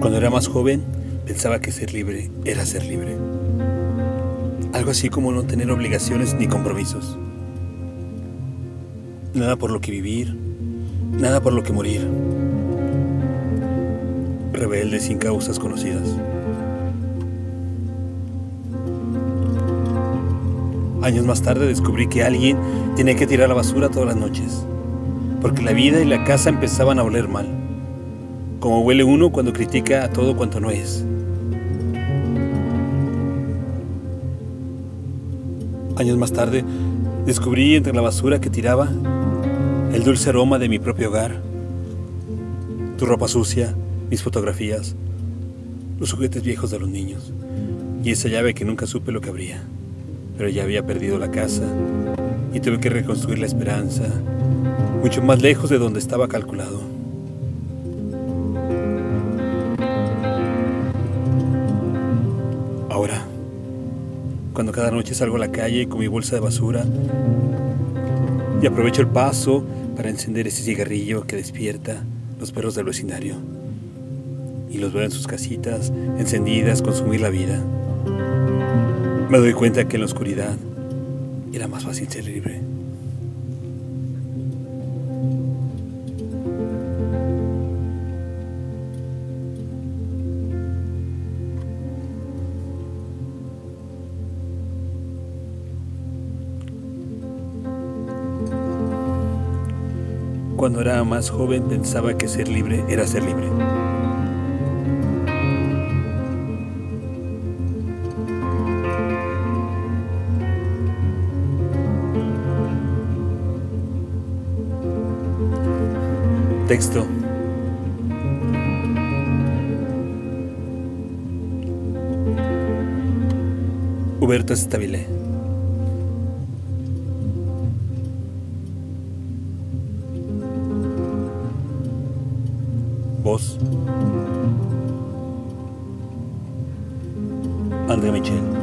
Cuando era más joven, pensaba que ser libre era ser libre. Algo así como no tener obligaciones ni compromisos. Nada por lo que vivir, nada por lo que morir. Rebelde sin causas conocidas. Años más tarde descubrí que alguien tenía que tirar la basura todas las noches, porque la vida y la casa empezaban a oler mal como huele uno cuando critica a todo cuanto no es. Años más tarde, descubrí entre la basura que tiraba el dulce aroma de mi propio hogar, tu ropa sucia, mis fotografías, los juguetes viejos de los niños y esa llave que nunca supe lo que abría, pero ya había perdido la casa y tuve que reconstruir la esperanza, mucho más lejos de donde estaba calculado. Cuando cada noche salgo a la calle con mi bolsa de basura y aprovecho el paso para encender ese cigarrillo que despierta los perros del vecindario y los veo en sus casitas encendidas consumir la vida, me doy cuenta que en la oscuridad era más fácil ser libre. Cuando era más joven pensaba que ser libre era ser libre. Texto. Huberto Stabile. Voz. André Michel.